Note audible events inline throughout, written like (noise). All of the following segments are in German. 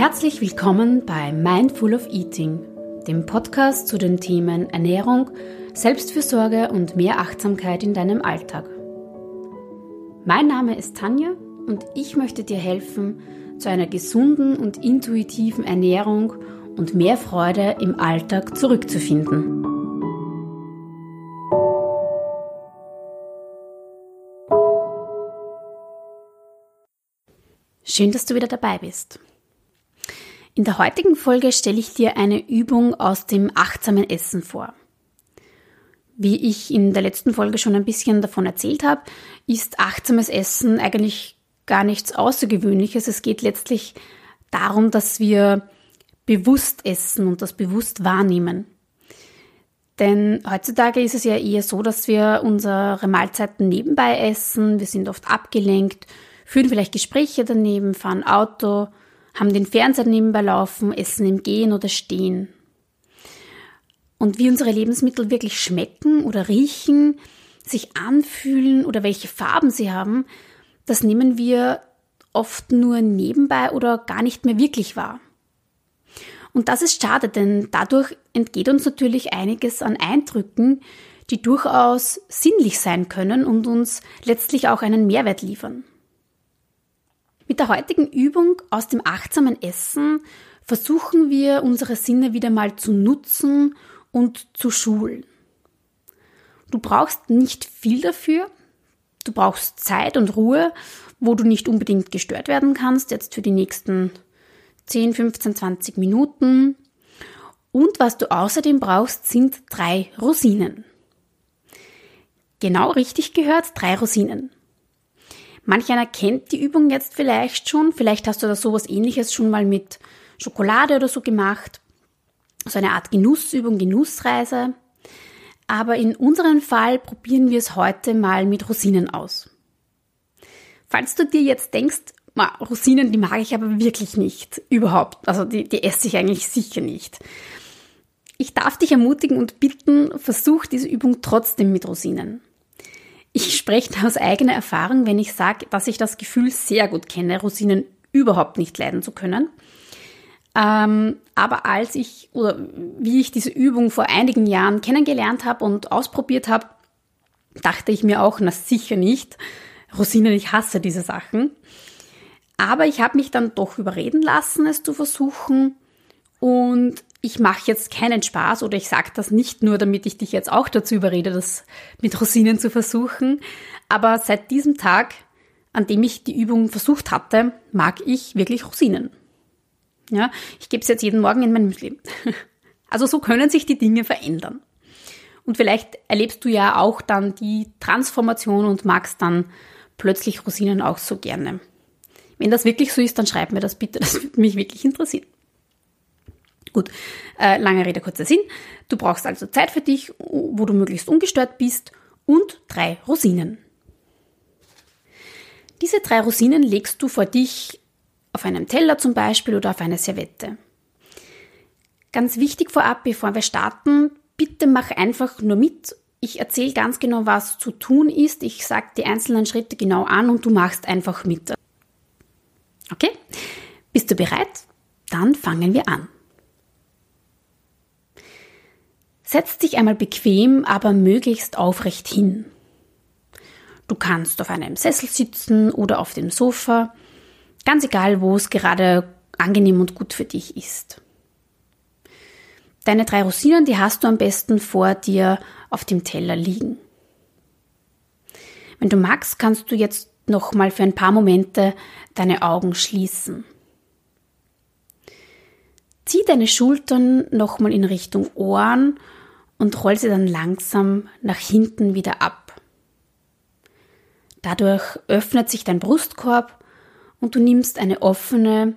Herzlich willkommen bei Mindful of Eating, dem Podcast zu den Themen Ernährung, Selbstfürsorge und mehr Achtsamkeit in deinem Alltag. Mein Name ist Tanja und ich möchte dir helfen, zu einer gesunden und intuitiven Ernährung und mehr Freude im Alltag zurückzufinden. Schön, dass du wieder dabei bist. In der heutigen Folge stelle ich dir eine Übung aus dem achtsamen Essen vor. Wie ich in der letzten Folge schon ein bisschen davon erzählt habe, ist achtsames Essen eigentlich gar nichts Außergewöhnliches. Es geht letztlich darum, dass wir bewusst essen und das bewusst wahrnehmen. Denn heutzutage ist es ja eher so, dass wir unsere Mahlzeiten nebenbei essen, wir sind oft abgelenkt, führen vielleicht Gespräche daneben, fahren Auto, haben den Fernseher nebenbei laufen, essen im Gehen oder Stehen. Und wie unsere Lebensmittel wirklich schmecken oder riechen, sich anfühlen oder welche Farben sie haben, das nehmen wir oft nur nebenbei oder gar nicht mehr wirklich wahr. Und das ist schade, denn dadurch entgeht uns natürlich einiges an Eindrücken, die durchaus sinnlich sein können und uns letztlich auch einen Mehrwert liefern. Mit der heutigen Übung aus dem achtsamen Essen versuchen wir unsere Sinne wieder mal zu nutzen und zu schulen. Du brauchst nicht viel dafür. Du brauchst Zeit und Ruhe, wo du nicht unbedingt gestört werden kannst, jetzt für die nächsten 10, 15, 20 Minuten. Und was du außerdem brauchst, sind drei Rosinen. Genau richtig gehört, drei Rosinen. Manch einer kennt die Übung jetzt vielleicht schon. Vielleicht hast du da sowas ähnliches schon mal mit Schokolade oder so gemacht. So eine Art Genussübung, Genussreise. Aber in unserem Fall probieren wir es heute mal mit Rosinen aus. Falls du dir jetzt denkst, Rosinen, die mag ich aber wirklich nicht. Überhaupt. Also die, die esse ich eigentlich sicher nicht. Ich darf dich ermutigen und bitten, versuch diese Übung trotzdem mit Rosinen. Ich spreche aus eigener Erfahrung, wenn ich sage, dass ich das Gefühl sehr gut kenne, Rosinen überhaupt nicht leiden zu können. Ähm, aber als ich oder wie ich diese Übung vor einigen Jahren kennengelernt habe und ausprobiert habe, dachte ich mir auch, na sicher nicht. Rosinen, ich hasse diese Sachen. Aber ich habe mich dann doch überreden lassen, es zu versuchen. Und ich mache jetzt keinen Spaß oder ich sage das nicht nur, damit ich dich jetzt auch dazu überrede, das mit Rosinen zu versuchen. Aber seit diesem Tag, an dem ich die Übung versucht hatte, mag ich wirklich Rosinen. Ja, ich gebe es jetzt jeden Morgen in mein Müsli. (laughs) Also so können sich die Dinge verändern. Und vielleicht erlebst du ja auch dann die Transformation und magst dann plötzlich Rosinen auch so gerne. Wenn das wirklich so ist, dann schreib mir das bitte, das würde mich wirklich interessieren. Gut, äh, lange Rede, kurzer Sinn. Du brauchst also Zeit für dich, wo du möglichst ungestört bist und drei Rosinen. Diese drei Rosinen legst du vor dich auf einem Teller zum Beispiel oder auf eine Serviette. Ganz wichtig vorab, bevor wir starten, bitte mach einfach nur mit. Ich erzähle ganz genau, was zu tun ist. Ich sage die einzelnen Schritte genau an und du machst einfach mit. Okay? Bist du bereit? Dann fangen wir an. Setz dich einmal bequem, aber möglichst aufrecht hin. Du kannst auf einem Sessel sitzen oder auf dem Sofa, ganz egal, wo es gerade angenehm und gut für dich ist. Deine drei Rosinen, die hast du am besten vor dir auf dem Teller liegen. Wenn du magst, kannst du jetzt noch mal für ein paar Momente deine Augen schließen. Zieh deine Schultern noch mal in Richtung Ohren und roll sie dann langsam nach hinten wieder ab. Dadurch öffnet sich dein Brustkorb und du nimmst eine offene,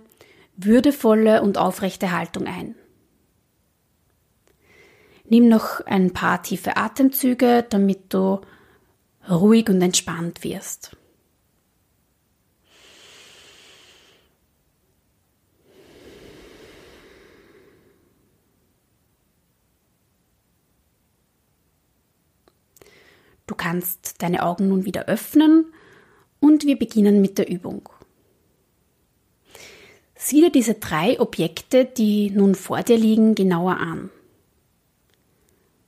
würdevolle und aufrechte Haltung ein. Nimm noch ein paar tiefe Atemzüge, damit du ruhig und entspannt wirst. Du kannst deine Augen nun wieder öffnen und wir beginnen mit der Übung. Sieh dir diese drei Objekte, die nun vor dir liegen, genauer an.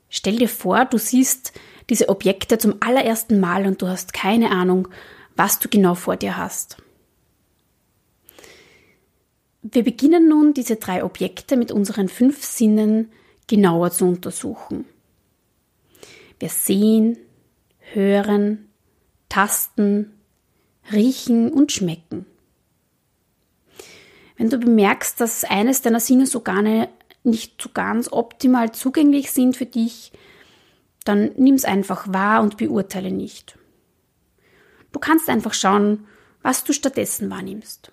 Stell dir vor, du siehst diese Objekte zum allerersten Mal und du hast keine Ahnung, was du genau vor dir hast. Wir beginnen nun, diese drei Objekte mit unseren fünf Sinnen genauer zu untersuchen. Wir sehen, hören, tasten, riechen und schmecken. Wenn du bemerkst, dass eines deiner Sinnesorgane nicht so ganz optimal zugänglich sind für dich, dann nimm es einfach wahr und beurteile nicht. Du kannst einfach schauen, was du stattdessen wahrnimmst.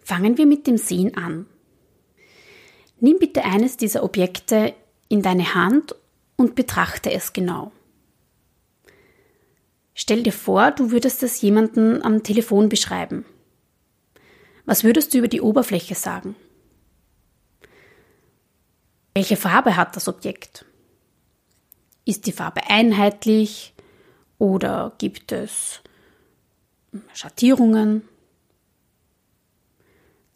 Fangen wir mit dem Sehen an. Nimm bitte eines dieser Objekte in deine Hand und betrachte es genau. Stell dir vor, du würdest es jemanden am Telefon beschreiben. Was würdest du über die Oberfläche sagen? Welche Farbe hat das Objekt? Ist die Farbe einheitlich oder gibt es Schattierungen?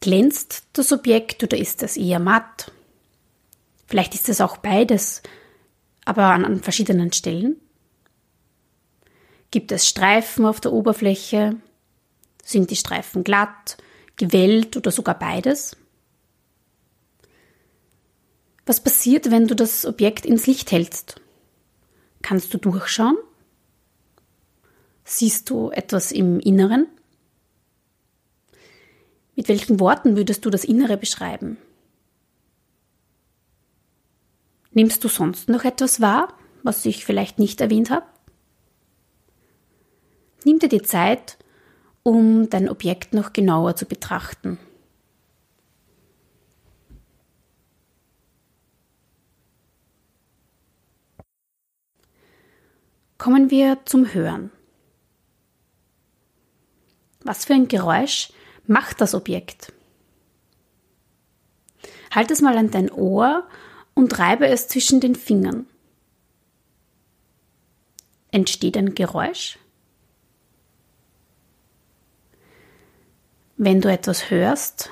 Glänzt das Objekt oder ist es eher matt? Vielleicht ist es auch beides, aber an, an verschiedenen Stellen. Gibt es Streifen auf der Oberfläche? Sind die Streifen glatt, gewellt oder sogar beides? Was passiert, wenn du das Objekt ins Licht hältst? Kannst du durchschauen? Siehst du etwas im Inneren? Mit welchen Worten würdest du das Innere beschreiben? Nimmst du sonst noch etwas wahr, was ich vielleicht nicht erwähnt habe? Nimm dir die Zeit, um dein Objekt noch genauer zu betrachten. Kommen wir zum Hören. Was für ein Geräusch macht das Objekt? Halt es mal an dein Ohr und reibe es zwischen den Fingern. Entsteht ein Geräusch? Wenn du etwas hörst,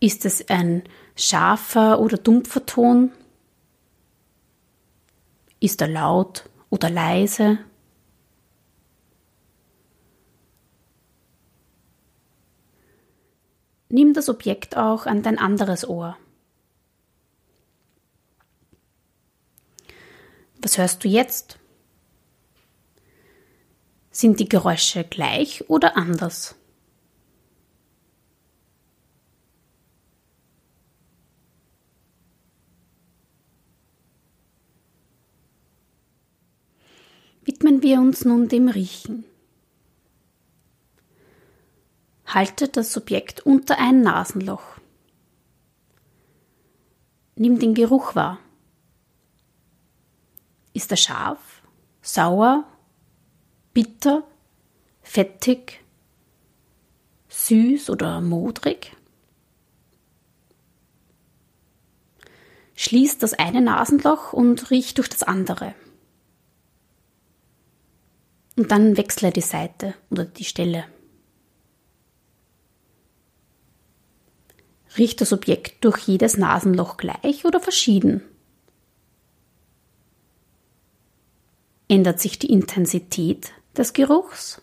ist es ein scharfer oder dumpfer Ton? Ist er laut oder leise? Nimm das Objekt auch an dein anderes Ohr. Was hörst du jetzt? Sind die Geräusche gleich oder anders? Widmen wir uns nun dem Riechen. Halte das Subjekt unter ein Nasenloch. Nimm den Geruch wahr. Ist er scharf, sauer, bitter, fettig, süß oder modrig? Schließ das eine Nasenloch und riech durch das andere. Und dann wechsle die Seite oder die Stelle. Riecht das Objekt durch jedes Nasenloch gleich oder verschieden? Ändert sich die Intensität des Geruchs?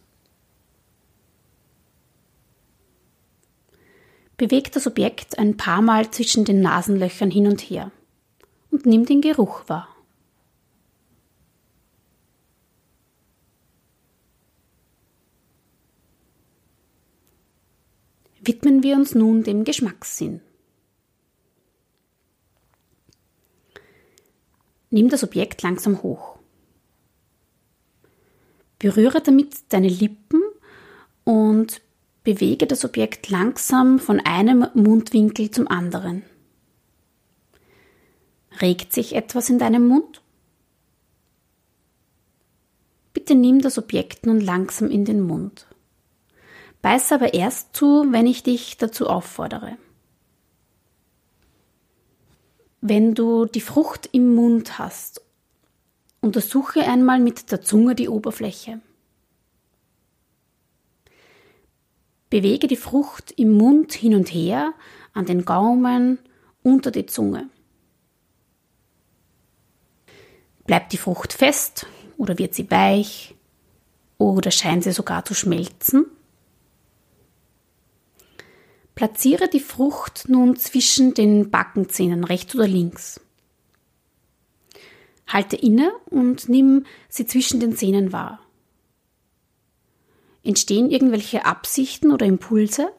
Bewegt das Objekt ein paar Mal zwischen den Nasenlöchern hin und her und nimm den Geruch wahr. widmen wir uns nun dem Geschmackssinn. Nimm das Objekt langsam hoch. Berühre damit deine Lippen und bewege das Objekt langsam von einem Mundwinkel zum anderen. Regt sich etwas in deinem Mund? Bitte nimm das Objekt nun langsam in den Mund. Beiß aber erst zu, wenn ich dich dazu auffordere. Wenn du die Frucht im Mund hast, untersuche einmal mit der Zunge die Oberfläche. Bewege die Frucht im Mund hin und her, an den Gaumen, unter die Zunge. Bleibt die Frucht fest oder wird sie weich oder scheint sie sogar zu schmelzen? Platziere die Frucht nun zwischen den Backenzähnen rechts oder links. Halte inne und nimm sie zwischen den Zähnen wahr. Entstehen irgendwelche Absichten oder Impulse?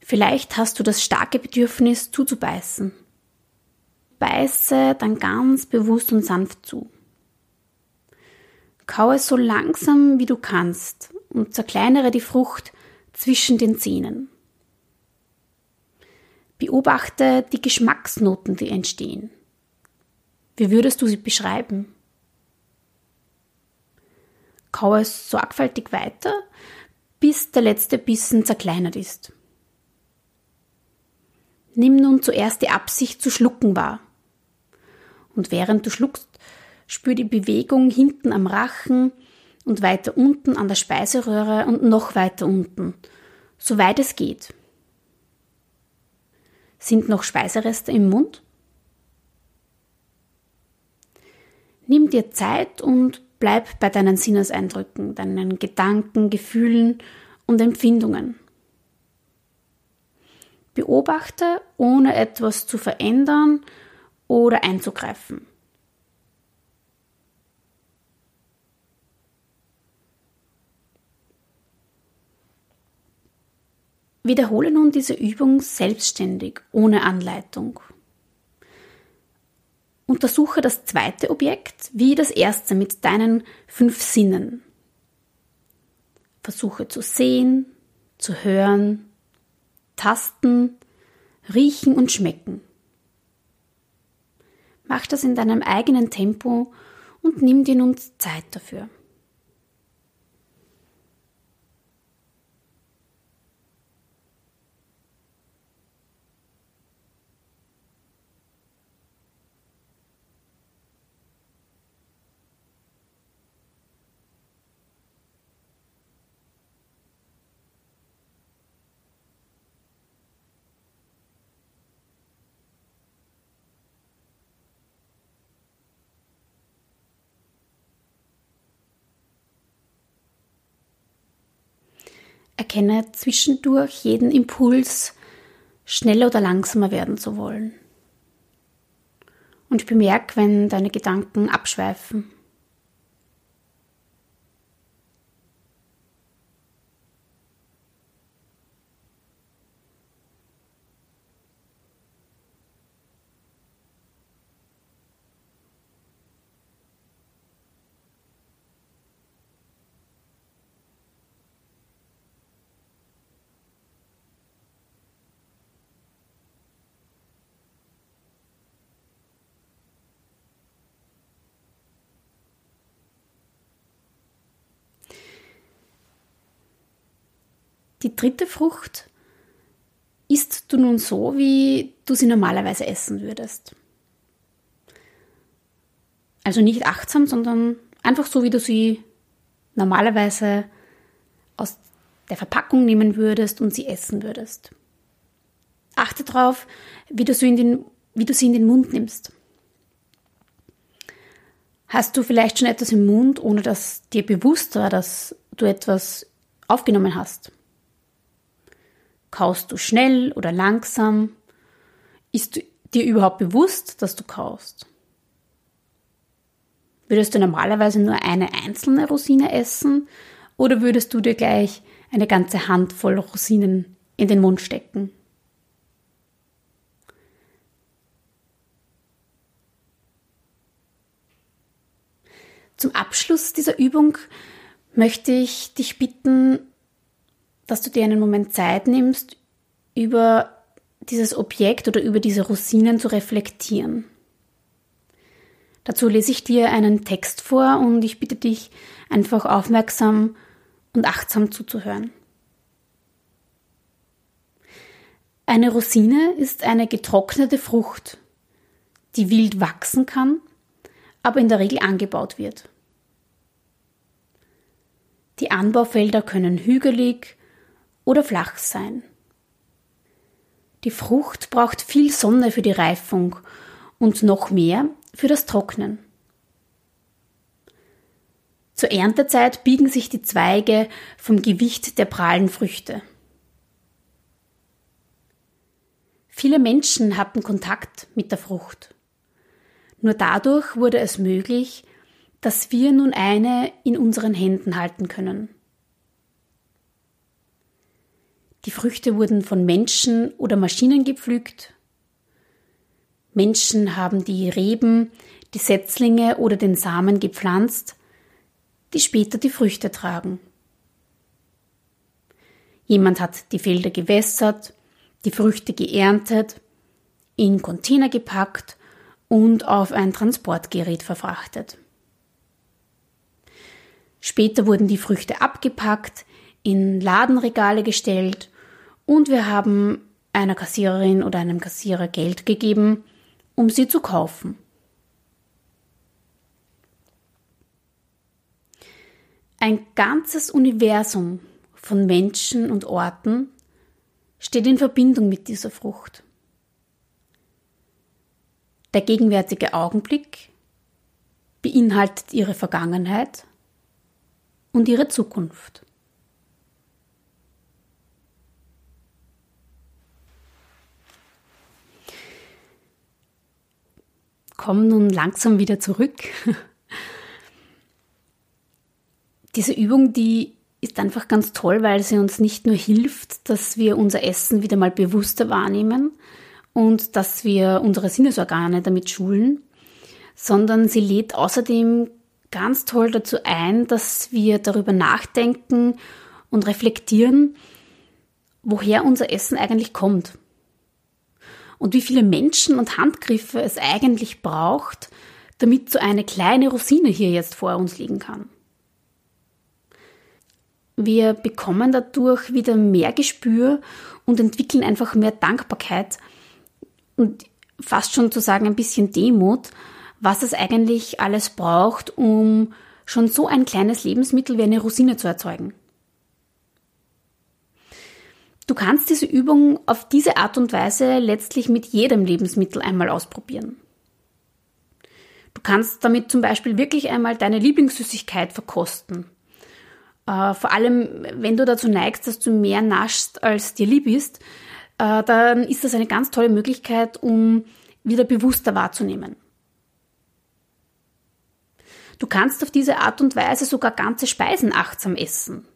Vielleicht hast du das starke Bedürfnis zuzubeißen. Beiße dann ganz bewusst und sanft zu. Kaue so langsam wie du kannst und zerkleinere die Frucht zwischen den Zähnen. Beobachte die Geschmacksnoten, die entstehen. Wie würdest du sie beschreiben? Kaue es sorgfältig weiter, bis der letzte Bissen zerkleinert ist. Nimm nun zuerst die Absicht zu schlucken wahr. Und während du schluckst, spür die Bewegung hinten am Rachen und weiter unten an der Speiseröhre und noch weiter unten, soweit es geht. Sind noch Speisereste im Mund? Nimm dir Zeit und bleib bei deinen Sinneseindrücken, deinen Gedanken, Gefühlen und Empfindungen. Beobachte, ohne etwas zu verändern oder einzugreifen. Wiederhole nun diese Übung selbstständig, ohne Anleitung. Untersuche das zweite Objekt wie das erste mit deinen fünf Sinnen. Versuche zu sehen, zu hören, tasten, riechen und schmecken. Mach das in deinem eigenen Tempo und nimm dir nun Zeit dafür. Erkenne zwischendurch jeden Impuls, schneller oder langsamer werden zu wollen. Und bemerk, wenn deine Gedanken abschweifen. Die dritte Frucht isst du nun so, wie du sie normalerweise essen würdest. Also nicht achtsam, sondern einfach so, wie du sie normalerweise aus der Verpackung nehmen würdest und sie essen würdest. Achte darauf, wie du, sie in den, wie du sie in den Mund nimmst. Hast du vielleicht schon etwas im Mund, ohne dass dir bewusst war, dass du etwas aufgenommen hast? Kaust du schnell oder langsam? Ist dir überhaupt bewusst, dass du kaust? Würdest du normalerweise nur eine einzelne Rosine essen oder würdest du dir gleich eine ganze Handvoll Rosinen in den Mund stecken? Zum Abschluss dieser Übung möchte ich dich bitten, dass du dir einen Moment Zeit nimmst, über dieses Objekt oder über diese Rosinen zu reflektieren. Dazu lese ich dir einen Text vor und ich bitte dich einfach aufmerksam und achtsam zuzuhören. Eine Rosine ist eine getrocknete Frucht, die wild wachsen kann, aber in der Regel angebaut wird. Die Anbaufelder können hügelig oder flach sein. Die Frucht braucht viel Sonne für die Reifung und noch mehr für das Trocknen. Zur Erntezeit biegen sich die Zweige vom Gewicht der prallen Früchte. Viele Menschen hatten Kontakt mit der Frucht. Nur dadurch wurde es möglich, dass wir nun eine in unseren Händen halten können. Die Früchte wurden von Menschen oder Maschinen gepflückt. Menschen haben die Reben, die Setzlinge oder den Samen gepflanzt, die später die Früchte tragen. Jemand hat die Felder gewässert, die Früchte geerntet, in Container gepackt und auf ein Transportgerät verfrachtet. Später wurden die Früchte abgepackt, in Ladenregale gestellt und wir haben einer Kassiererin oder einem Kassierer Geld gegeben, um sie zu kaufen. Ein ganzes Universum von Menschen und Orten steht in Verbindung mit dieser Frucht. Der gegenwärtige Augenblick beinhaltet ihre Vergangenheit und ihre Zukunft. Komm nun langsam wieder zurück. (laughs) Diese Übung, die ist einfach ganz toll, weil sie uns nicht nur hilft, dass wir unser Essen wieder mal bewusster wahrnehmen und dass wir unsere Sinnesorgane damit schulen, sondern sie lädt außerdem ganz toll dazu ein, dass wir darüber nachdenken und reflektieren, woher unser Essen eigentlich kommt und wie viele Menschen und Handgriffe es eigentlich braucht, damit so eine kleine Rosine hier jetzt vor uns liegen kann. Wir bekommen dadurch wieder mehr Gespür und entwickeln einfach mehr Dankbarkeit und fast schon zu sagen ein bisschen Demut, was es eigentlich alles braucht, um schon so ein kleines Lebensmittel wie eine Rosine zu erzeugen. Du kannst diese Übung auf diese Art und Weise letztlich mit jedem Lebensmittel einmal ausprobieren. Du kannst damit zum Beispiel wirklich einmal deine Lieblingssüßigkeit verkosten äh, vor allem, wenn du dazu neigst, dass du mehr naschst, als dir lieb ist, äh, dann ist das eine ganz tolle Möglichkeit, um wieder bewusster wahrzunehmen. Du kannst auf diese Art und Weise sogar ganze Speisen achtsam essen.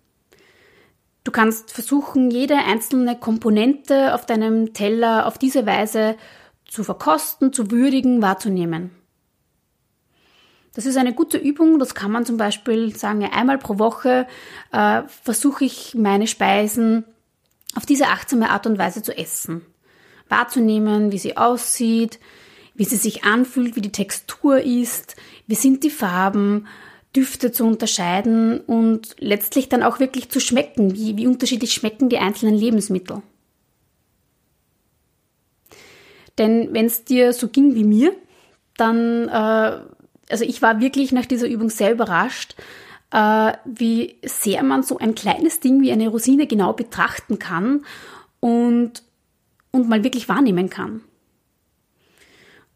Du kannst versuchen, jede einzelne Komponente auf deinem Teller auf diese Weise zu verkosten, zu würdigen, wahrzunehmen. Das ist eine gute Übung. Das kann man zum Beispiel sagen, einmal pro Woche äh, versuche ich meine Speisen auf diese achtsame Art und Weise zu essen. Wahrzunehmen, wie sie aussieht, wie sie sich anfühlt, wie die Textur ist, wie sind die Farben, Düfte zu unterscheiden und letztlich dann auch wirklich zu schmecken, wie, wie unterschiedlich schmecken die einzelnen Lebensmittel. Denn wenn es dir so ging wie mir, dann äh, also ich war wirklich nach dieser Übung sehr überrascht, äh, wie sehr man so ein kleines Ding wie eine Rosine genau betrachten kann und, und mal wirklich wahrnehmen kann.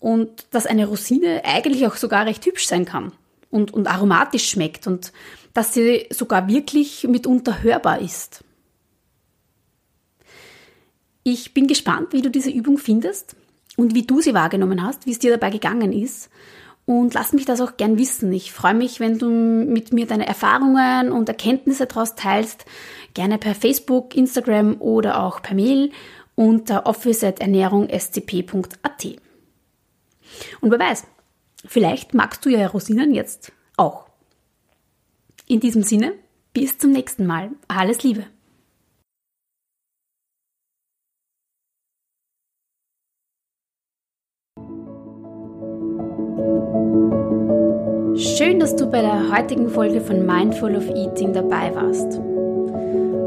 Und dass eine Rosine eigentlich auch sogar recht hübsch sein kann und, und aromatisch schmeckt und dass sie sogar wirklich mitunter hörbar ist. Ich bin gespannt, wie du diese Übung findest und wie du sie wahrgenommen hast, wie es dir dabei gegangen ist und lass mich das auch gern wissen. Ich freue mich, wenn du mit mir deine Erfahrungen und Erkenntnisse daraus teilst. Gerne per Facebook, Instagram oder auch per Mail unter office.ernährungscp.at. Und wer weiß, vielleicht magst du ja Rosinen jetzt auch. In diesem Sinne, bis zum nächsten Mal. Alles Liebe. Schön, dass du bei der heutigen Folge von Mindful of Eating dabei warst.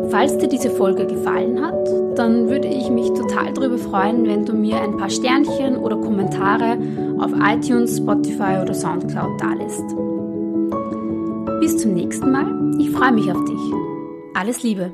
Falls dir diese Folge gefallen hat, dann würde ich mich total darüber freuen, wenn du mir ein paar Sternchen oder Kommentare auf iTunes, Spotify oder Soundcloud dalässt. Bis zum nächsten Mal. Ich freue mich auf dich. Alles Liebe.